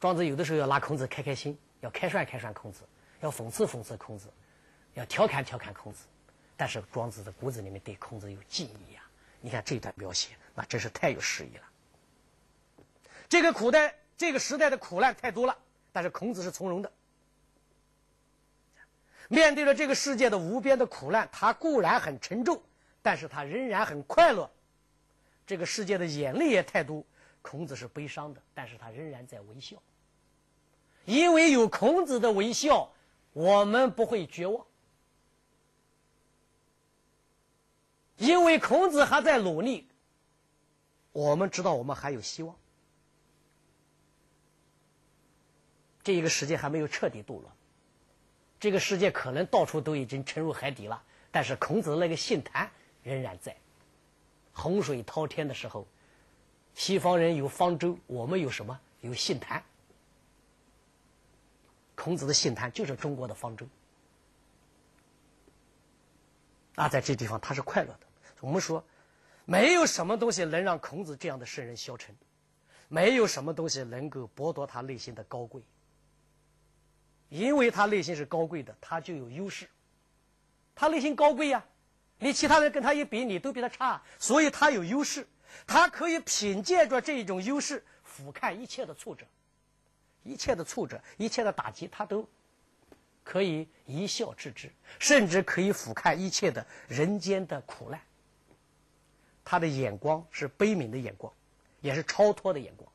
庄子有的时候要拉孔子开开心，要开涮开涮孔子，要讽刺讽刺孔子，要调侃调侃孔子。但是庄子的骨子里面对孔子有敬意呀。你看这段描写，那真是太有诗意了。这个古代这个时代的苦难太多了，但是孔子是从容的。面对着这个世界的无边的苦难，他固然很沉重，但是他仍然很快乐。这个世界的眼泪也太多，孔子是悲伤的，但是他仍然在微笑。因为有孔子的微笑，我们不会绝望。因为孔子还在努力，我们知道我们还有希望。这一个世界还没有彻底堕落，这个世界可能到处都已经沉入海底了，但是孔子那个信坛仍然在。洪水滔天的时候，西方人有方舟，我们有什么？有信坛。孔子的信坛就是中国的方舟。啊，在这地方他是快乐的。我们说，没有什么东西能让孔子这样的圣人消沉，没有什么东西能够剥夺他内心的高贵。因为他内心是高贵的，他就有优势。他内心高贵呀，你其他人跟他一比，你都比他差，所以他有优势。他可以凭借着这一种优势俯瞰一切的挫折，一切的挫折，一切的打击，他都可以一笑置之，甚至可以俯瞰一切的人间的苦难。他的眼光是悲悯的眼光，也是超脱的眼光，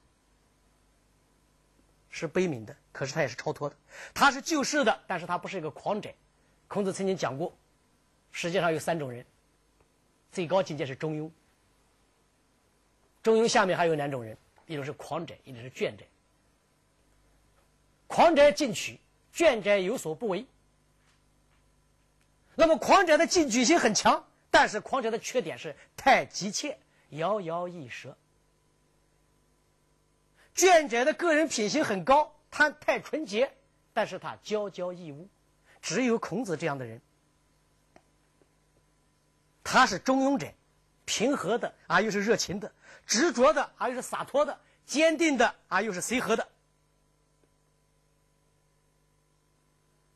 是悲悯的，可是他也是超脱的。他是救世的，但是他不是一个狂者。孔子曾经讲过，世界上有三种人，最高境界是中庸，中庸下面还有两种人，一种是狂者，一种是倦者。狂者进取，倦者有所不为。那么狂者的进取心很强。但是狂者的缺点是太急切，摇摇欲舌。倦者的个人品行很高，他太纯洁，但是他骄骄逸恶。只有孔子这样的人，他是中庸者，平和的啊，又是热情的；执着的啊，又是洒脱的；坚定的啊，又是随和的。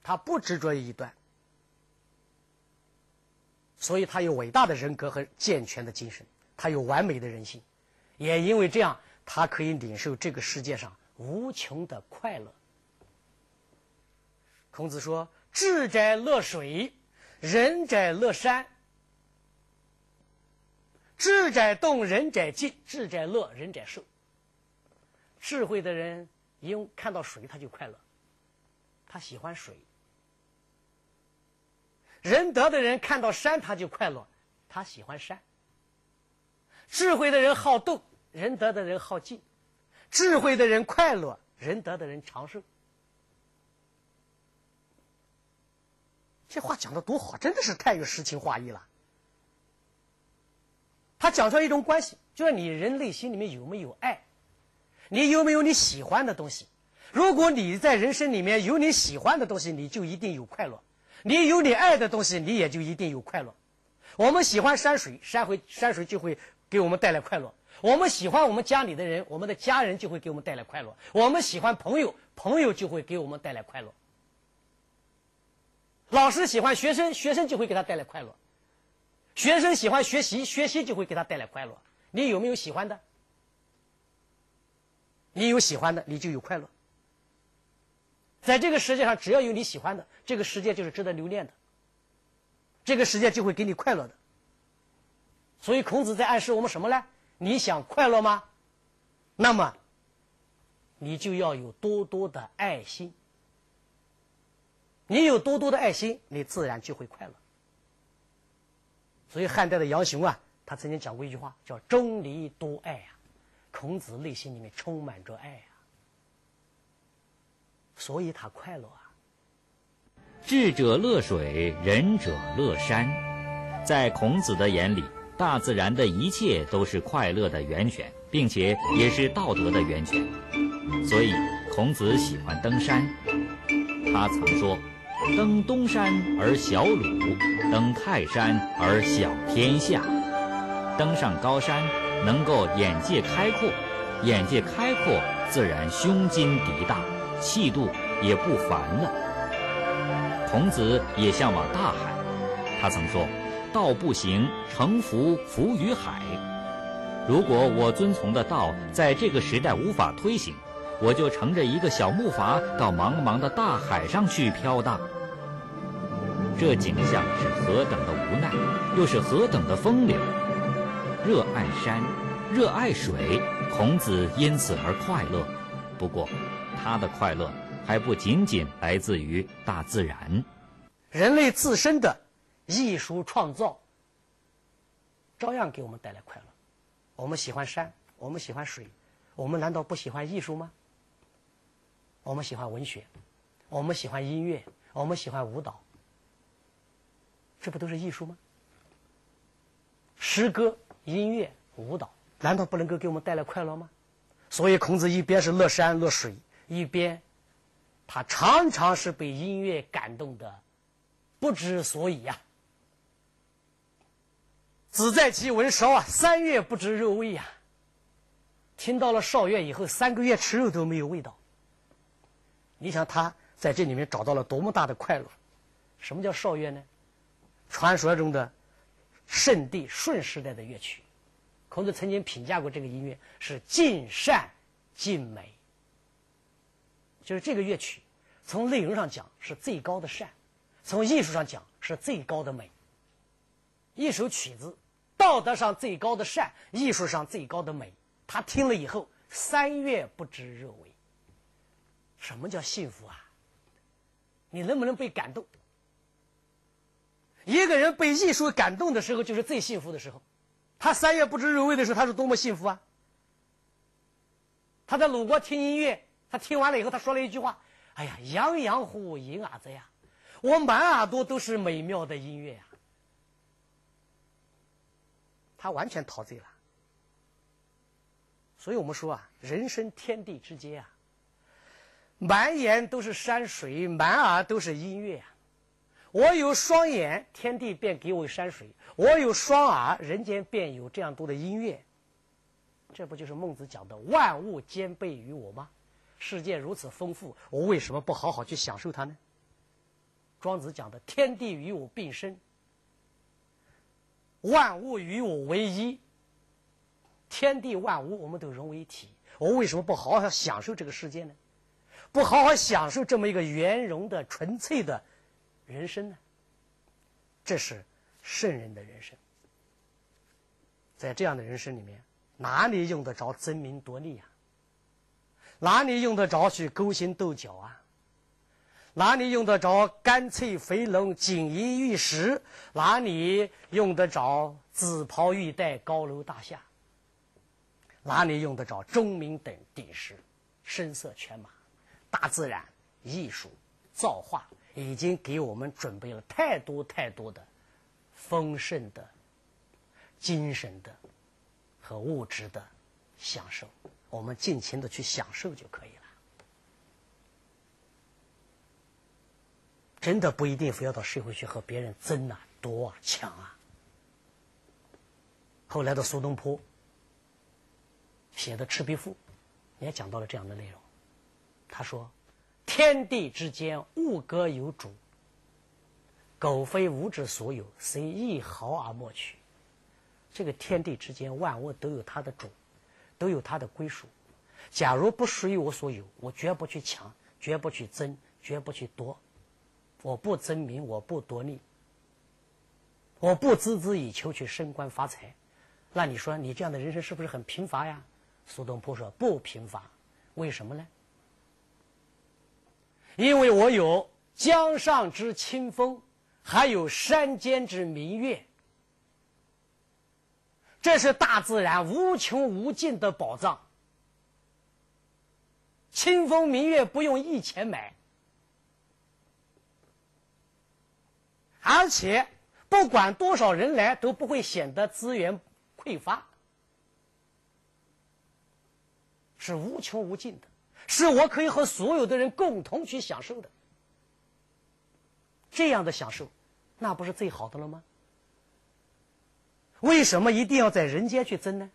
他不执着于一端。所以他有伟大的人格和健全的精神，他有完美的人性，也因为这样，他可以领受这个世界上无穷的快乐。孔子说：“智者乐水，仁者乐山。智者动，仁者静；智者乐，仁者寿。智慧的人因看到水他就快乐，他喜欢水。”仁德的人看到山他就快乐，他喜欢山。智慧的人好动，仁德的人好静。智慧的人快乐，仁德的人长寿。这话讲的多好，真的是太有诗情画意了。他讲出来一种关系，就是你人内心里面有没有爱，你有没有你喜欢的东西。如果你在人生里面有你喜欢的东西，你就一定有快乐。你有你爱的东西，你也就一定有快乐。我们喜欢山水，山会山水就会给我们带来快乐。我们喜欢我们家里的人，我们的家人就会给我们带来快乐。我们喜欢朋友，朋友就会给我们带来快乐。老师喜欢学生，学生就会给他带来快乐。学生喜欢学习，学习就会给他带来快乐。你有没有喜欢的？你有喜欢的，你就有快乐。在这个世界上，只要有你喜欢的，这个世界就是值得留恋的。这个世界就会给你快乐的。所以孔子在暗示我们什么呢？你想快乐吗？那么，你就要有多多的爱心。你有多多的爱心，你自然就会快乐。所以汉代的杨雄啊，他曾经讲过一句话，叫“钟离多爱”啊。孔子内心里面充满着爱。所以他快乐啊！智者乐水，仁者乐山。在孔子的眼里，大自然的一切都是快乐的源泉，并且也是道德的源泉。所以，孔子喜欢登山。他曾说：“登东山而小鲁，登泰山而小天下。”登上高山，能够眼界开阔，眼界开阔。自然胸襟涤大，气度也不凡了。孔子也向往大海，他曾说：“道不行，乘浮浮于海。”如果我遵从的道在这个时代无法推行，我就乘着一个小木筏到茫茫的大海上去飘荡。这景象是何等的无奈，又是何等的风流！热爱山，热爱水，孔子因此而快乐。不过，他的快乐还不仅仅来自于大自然，人类自身的艺术创造，照样给我们带来快乐。我们喜欢山，我们喜欢水，我们难道不喜欢艺术吗？我们喜欢文学，我们喜欢音乐，我们喜欢舞蹈，这不都是艺术吗？诗歌、音乐、舞蹈，难道不能够给我们带来快乐吗？所以孔子一边是乐山乐水，一边他常常是被音乐感动的不知所以呀。子在其闻韶啊，三月不知肉味呀。听到了韶乐以后，三个月吃肉都没有味道。你想他在这里面找到了多么大的快乐？什么叫韶乐呢？传说中的圣帝舜时代的乐曲。孔子曾经评价过这个音乐是尽善尽美，就是这个乐曲从内容上讲是最高的善，从艺术上讲是最高的美。一首曲子，道德上最高的善，艺术上最高的美，他听了以后三月不知热味。什么叫幸福啊？你能不能被感动？一个人被艺术感动的时候，就是最幸福的时候。他三月不知肉味的时候，他是多么幸福啊！他在鲁国听音乐，他听完了以后，他说了一句话：“哎呀，洋洋乎银耳子呀！我满耳朵都是美妙的音乐呀！”他完全陶醉了。所以我们说啊，人生天地之间啊，满眼都是山水，满耳都是音乐啊。我有双眼，天地便给我山水；我有双耳，人间便有这样多的音乐。这不就是孟子讲的“万物兼备于我”吗？世界如此丰富，我为什么不好好去享受它呢？庄子讲的“天地与我并生”。万物与我为一，天地万物我们都融为一体。我为什么不好好享受这个世界呢？不好好享受这么一个圆融的、纯粹的人生呢？这是圣人的人生。在这样的人生里面，哪里用得着争名夺利呀？哪里用得着去勾心斗角啊？哪里用得着干脆肥龙、锦衣玉食？哪里用得着紫袍玉带、高楼大厦？哪里用得着钟鸣等鼎食、声色犬马？大自然、艺术、造化已经给我们准备了太多太多的丰盛的精神的和物质的享受，我们尽情的去享受就可以了。真的不一定非要到社会去和别人争啊、夺啊、抢啊。后来的苏东坡写的《赤壁赋》也讲到了这样的内容。他说：“天地之间，物各有主。苟非吾之所有，虽一毫而莫取。”这个天地之间，万物都有它的主，都有它的归属。假如不属于我所有，我绝不去抢，绝不去争，绝不去夺。我不争名，我不夺利，我不孜孜以求去升官发财，那你说你这样的人生是不是很贫乏呀？苏东坡说不贫乏，为什么呢？因为我有江上之清风，还有山间之明月，这是大自然无穷无尽的宝藏。清风明月不用一钱买。而且，不管多少人来，都不会显得资源匮乏，是无穷无尽的，是我可以和所有的人共同去享受的。这样的享受，那不是最好的了吗？为什么一定要在人间去争呢？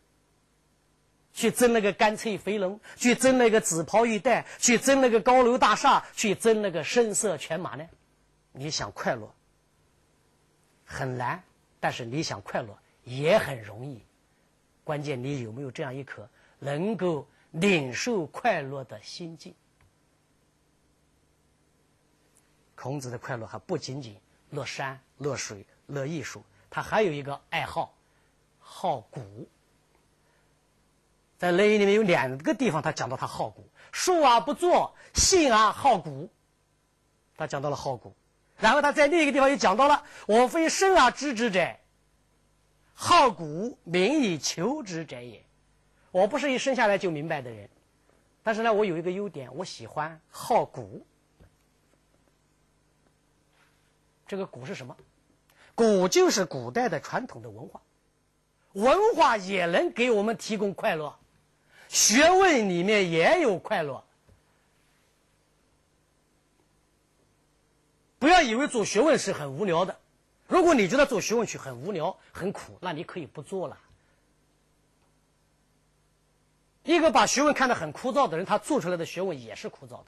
去争那个干脆肥龙，去争那个紫袍玉带，去争那个高楼大厦，去争那个声色犬马呢？你想快乐很难，但是你想快乐也很容易。关键你有没有这样一颗能够领受快乐的心境？孔子的快乐还不仅仅乐山、乐水、乐艺术，他还有一个爱好，好古。在《论语》里面有两个地方，他讲到他好古，述而不作，信而好古。他讲到了好古，然后他在另一个地方又讲到了：我非生而知之者，好古，民以求之者也。我不是一生下来就明白的人，但是呢，我有一个优点，我喜欢好古。这个古是什么？古就是古代的传统的文化，文化也能给我们提供快乐。学问里面也有快乐，不要以为做学问是很无聊的。如果你觉得做学问去很无聊、很苦，那你可以不做了。一个把学问看得很枯燥的人，他做出来的学问也是枯燥的，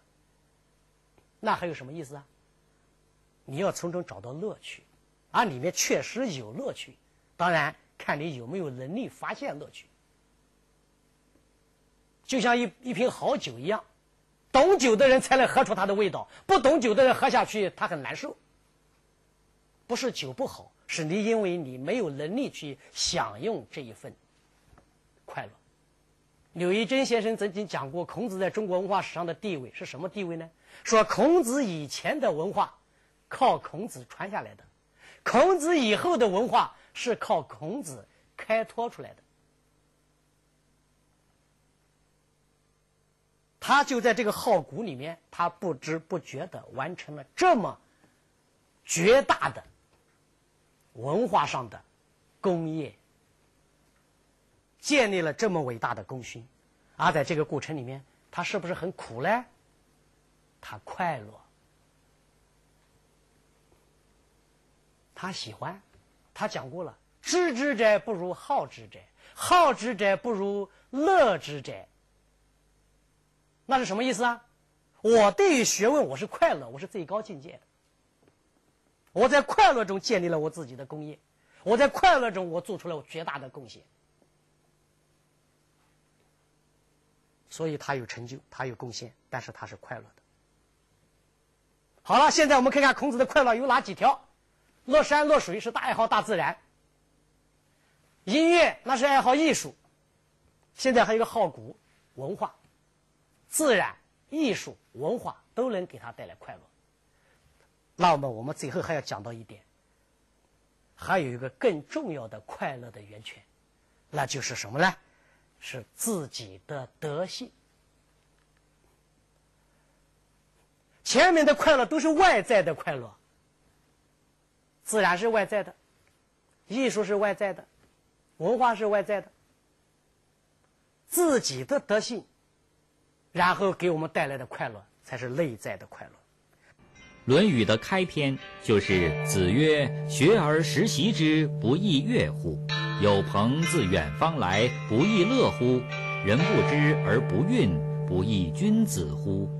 那还有什么意思啊？你要从中找到乐趣，啊，里面确实有乐趣，当然看你有没有能力发现乐趣。就像一一瓶好酒一样，懂酒的人才能喝出它的味道，不懂酒的人喝下去他很难受。不是酒不好，是你因为你没有能力去享用这一份快乐。柳一真先生曾经讲过，孔子在中国文化史上的地位是什么地位呢？说孔子以前的文化靠孔子传下来的，孔子以后的文化是靠孔子开拓出来的。他就在这个好古里面，他不知不觉的完成了这么绝大的文化上的功业，建立了这么伟大的功勋，而在这个过程里面，他是不是很苦嘞？他快乐，他喜欢，他讲过了：知之者不如好之者，好之者不如乐之者。那是什么意思啊？我对于学问，我是快乐，我是最高境界的。我在快乐中建立了我自己的功业，我在快乐中我做出了我绝大的贡献。所以他有成就，他有贡献，但是他是快乐的。好了，现在我们看看孔子的快乐有哪几条：乐山乐水是大爱好大自然，音乐那是爱好艺术，现在还有一个好古文化。自然、艺术、文化都能给他带来快乐。那么我们最后还要讲到一点，还有一个更重要的快乐的源泉，那就是什么呢？是自己的德性。前面的快乐都是外在的快乐，自然是外在的，艺术是外在的，文化是外在的，自己的德性。然后给我们带来的快乐，才是内在的快乐。《论语》的开篇就是“子曰：学而时习之，不亦乐乎？有朋自远方来，不亦乐乎？人不知而不愠，不亦君子乎？”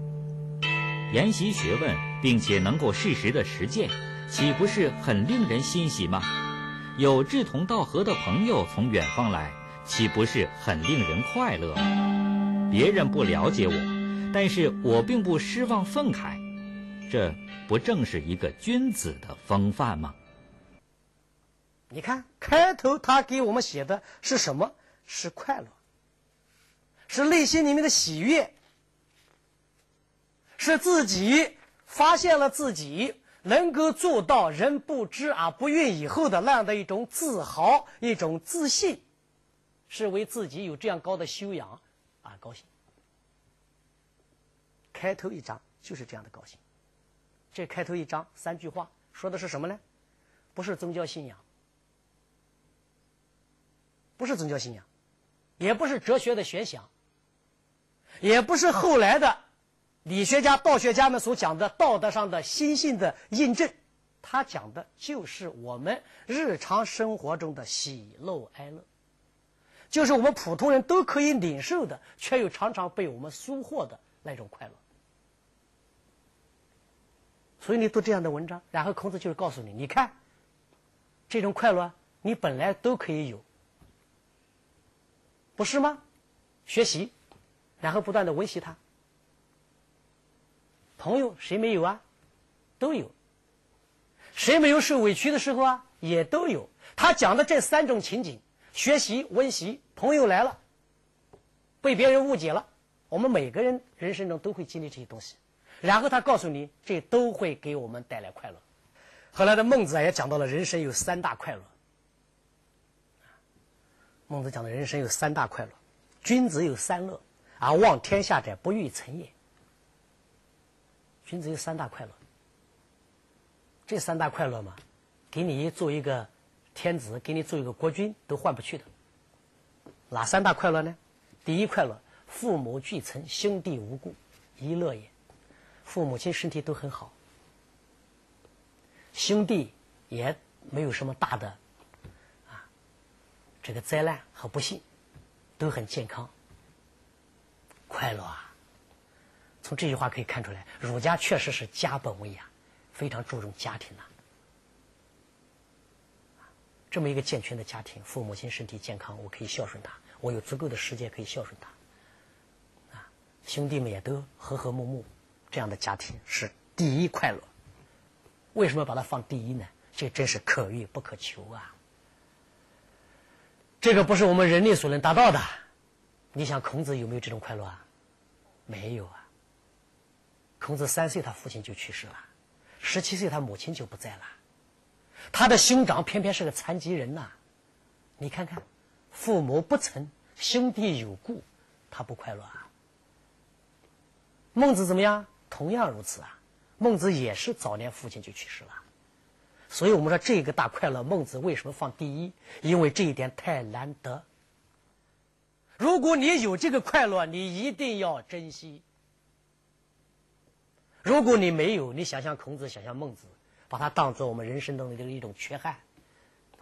研习学问，并且能够适时的实践，岂不是很令人欣喜吗？有志同道合的朋友从远方来，岂不是很令人快乐？别人不了解我，但是我并不失望愤慨，这不正是一个君子的风范吗？你看开头他给我们写的是什么？是快乐，是内心里面的喜悦，是自己发现了自己能够做到人不知而不愠以后的那样的一种自豪、一种自信，是为自己有这样高的修养。啊，高兴！开头一章就是这样的高兴。这开头一章三句话说的是什么呢？不是宗教信仰，不是宗教信仰，也不是哲学的玄想，也不是后来的理学家、道学家们所讲的道德上的心性的印证。他讲的就是我们日常生活中的喜怒哀乐。就是我们普通人都可以领受的，却又常常被我们疏忽的那种快乐。所以你读这样的文章，然后孔子就是告诉你：你看，这种快乐你本来都可以有，不是吗？学习，然后不断的温习它。朋友谁没有啊？都有。谁没有受委屈的时候啊？也都有。他讲的这三种情景：学习、温习、朋友来了，被别人误解了。我们每个人人生中都会经历这些东西。然后他告诉你，这都会给我们带来快乐。后来的孟子啊，也讲到了人生有三大快乐。孟子讲的人生有三大快乐：君子有三乐，而望天下者不欲成也。君子有三大快乐，这三大快乐嘛，给你做一个天子，给你做一个国君都换不去的。哪三大快乐呢？第一快乐，父母俱存，兄弟无故，一乐也。父母亲身体都很好，兄弟也没有什么大的啊这个灾难和不幸，都很健康，快乐啊。从这句话可以看出来，儒家确实是家本位呀，非常注重家庭呐。这么一个健全的家庭，父母亲身体健康，我可以孝顺他，我有足够的时间可以孝顺他。啊，兄弟们也都和和睦睦，这样的家庭是第一快乐。为什么把它放第一呢？这真是可遇不可求啊！这个不是我们人类所能达到的。你想孔子有没有这种快乐啊？没有啊。孔子三岁，他父亲就去世了；十七岁，他母亲就不在了。他的兄长偏偏是个残疾人呐！你看看，父母不曾，兄弟有故，他不快乐啊。孟子怎么样？同样如此啊。孟子也是早年父亲就去世了，所以我们说这个大快乐，孟子为什么放第一？因为这一点太难得。如果你有这个快乐，你一定要珍惜。如果你没有，你想象孔子，想象孟子，把它当做我们人生中的一种缺憾，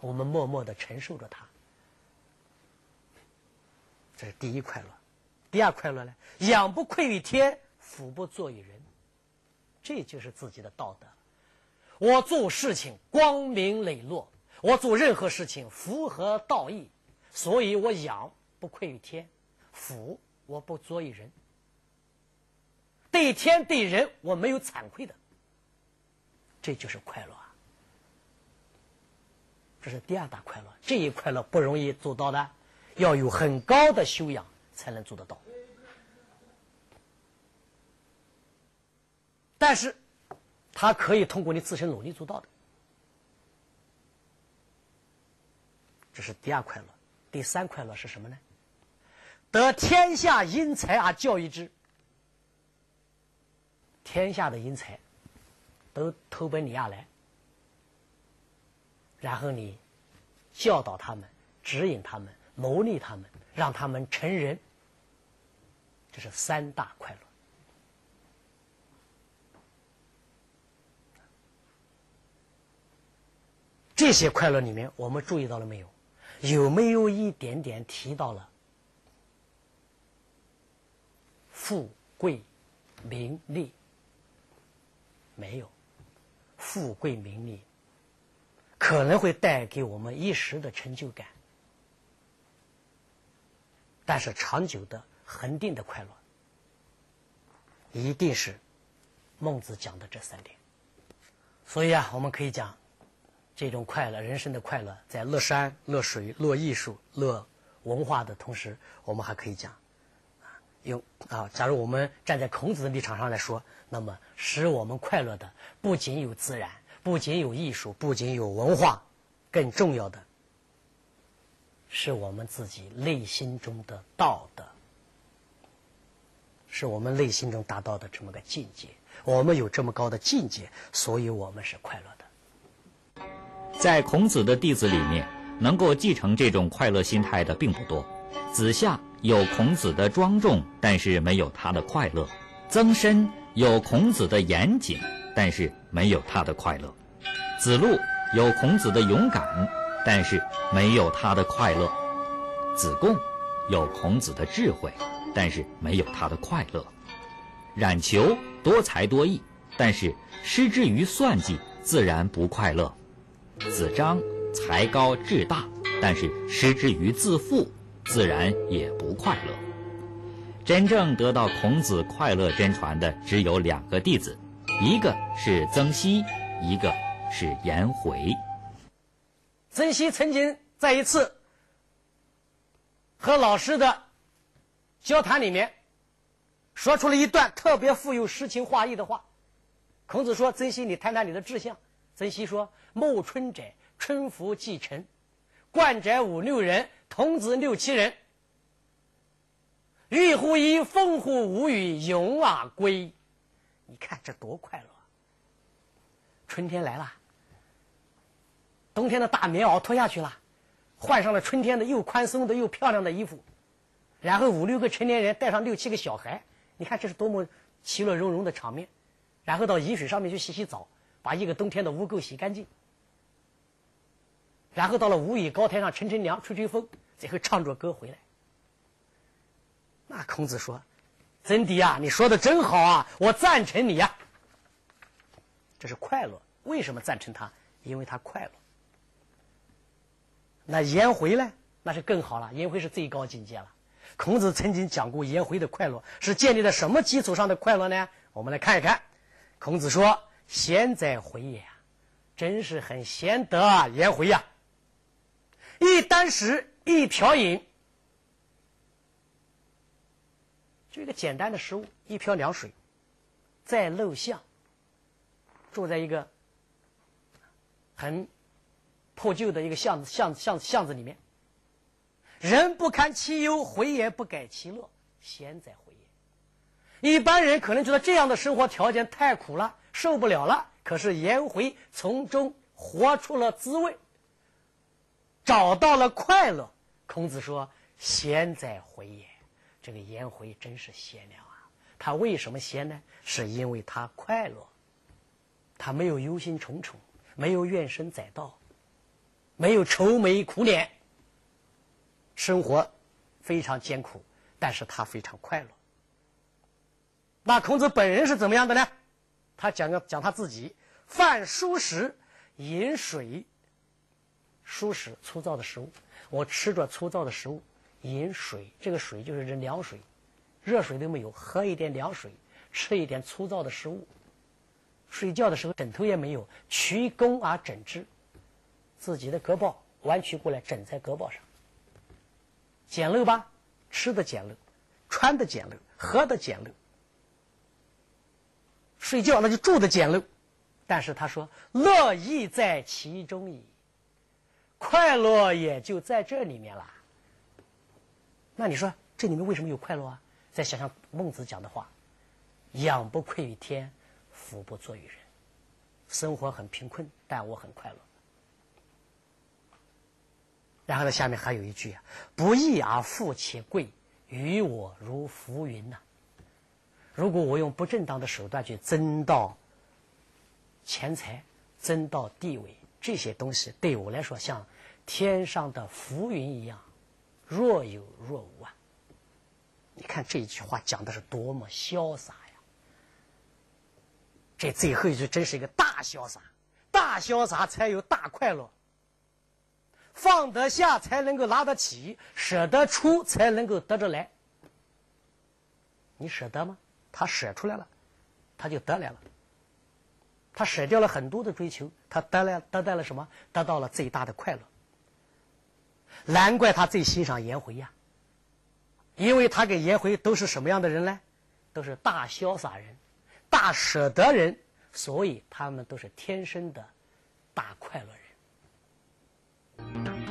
我们默默的承受着它。这是第一快乐。第二快乐呢？仰不愧于天，俯不作于人，这就是自己的道德。我做事情光明磊落，我做任何事情符合道义，所以我仰不愧于天，俯我不作于人。对天对人，我没有惭愧的，这就是快乐啊！这是第二大快乐，这一快乐不容易做到的，要有很高的修养才能做得到。但是，他可以通过你自身努力做到的。这是第二快乐，第三快乐是什么呢？得天下英才而教育之。天下的英才都投奔你亚来，然后你教导他们、指引他们、谋利他们，让他们成人，这是三大快乐。这些快乐里面，我们注意到了没有？有没有一点点提到了富贵、名利？没有，富贵名利。可能会带给我们一时的成就感，但是长久的、恒定的快乐，一定是孟子讲的这三点。所以啊，我们可以讲，这种快乐，人生的快乐，在乐山、乐水、乐艺术、乐文化的同时，我们还可以讲，有，啊，假如我们站在孔子的立场上来说。那么，使我们快乐的不仅有自然，不仅有艺术，不仅有文化，更重要的是我们自己内心中的道德，是我们内心中达到的这么个境界。我们有这么高的境界，所以我们是快乐的。在孔子的弟子里面，能够继承这种快乐心态的并不多。子夏有孔子的庄重，但是没有他的快乐；曾参。有孔子的严谨，但是没有他的快乐；子路有孔子的勇敢，但是没有他的快乐；子贡有孔子的智慧，但是没有他的快乐；冉求多才多艺，但是失之于算计，自然不快乐；子张才高志大，但是失之于自负，自然也不快乐。真正得到孔子快乐真传的只有两个弟子，一个是曾皙，一个是颜回。曾皙曾经在一次。和老师的交谈里面，说出了一段特别富有诗情画意的话。孔子说：“曾皙，你谈谈你的志向。”曾皙说：“暮春者，春服既成，冠者五六人，童子六七人。玉乎衣，风乎舞羽，咏而归。你看这多快乐！春天来了，冬天的大棉袄脱下去了。换上了春天的又宽松的又漂亮的衣服，然后五六个成年人带上六七个小孩，你看这是多么其乐融融的场面。然后到沂水上面去洗洗澡，把一个冬天的污垢洗干净。然后到了五里高台上乘乘凉、吹吹风，最后唱着歌回来。那孔子说：“曾迪啊，你说的真好啊，我赞成你呀。”这是快乐。为什么赞成他？因为他快乐。那颜回呢？那是更好了。颜回是最高境界了。孔子曾经讲过，颜回的快乐是建立在什么基础上的快乐呢？我们来看一看。孔子说：“贤哉回也，真是很贤德啊，颜回呀！一箪食，一瓢饮，就一个简单的食物，一瓢凉水，在陋巷，住在一个很……”破旧的一个巷子，巷子巷子巷子里面，人不堪其忧，回也不改其乐，贤哉回也！一般人可能觉得这样的生活条件太苦了，受不了了。可是颜回从中活出了滋味，找到了快乐。孔子说：“贤哉回也！”这个颜回真是贤良啊！他为什么贤呢？是因为他快乐，他没有忧心忡忡，没有怨声载道。没有愁眉苦脸，生活非常艰苦，但是他非常快乐。那孔子本人是怎么样的呢？他讲个讲他自己：饭疏食，饮水。疏食粗糙的食物，我吃着粗糙的食物，饮水。这个水就是这凉水，热水都没有，喝一点凉水，吃一点粗糙的食物。睡觉的时候枕头也没有，屈肱而枕之。自己的胳膊弯曲过来枕在胳膊上，简陋吧？吃的简陋，穿的简陋，喝的简陋，睡觉那就住的简陋。但是他说乐亦在其中矣，快乐也就在这里面了。那你说这里面为什么有快乐啊？再想想孟子讲的话：“仰不愧于天，俯不作于人。”生活很贫困，但我很快乐。然后呢，下面还有一句啊：“不义而富且贵，于我如浮云呐。”如果我用不正当的手段去争到钱财、争到地位，这些东西对我来说像天上的浮云一样，若有若无啊。你看这一句话讲的是多么潇洒呀！这最后一句真是一个大潇洒，大潇洒才有大快乐。放得下才能够拿得起，舍得出才能够得着来。你舍得吗？他舍出来了，他就得来了。他舍掉了很多的追求，他得了，得到了什么？得到了最大的快乐。难怪他最欣赏颜回呀，因为他跟颜回都是什么样的人呢？都是大潇洒人、大舍得人。所以他们都是天生的大快乐人。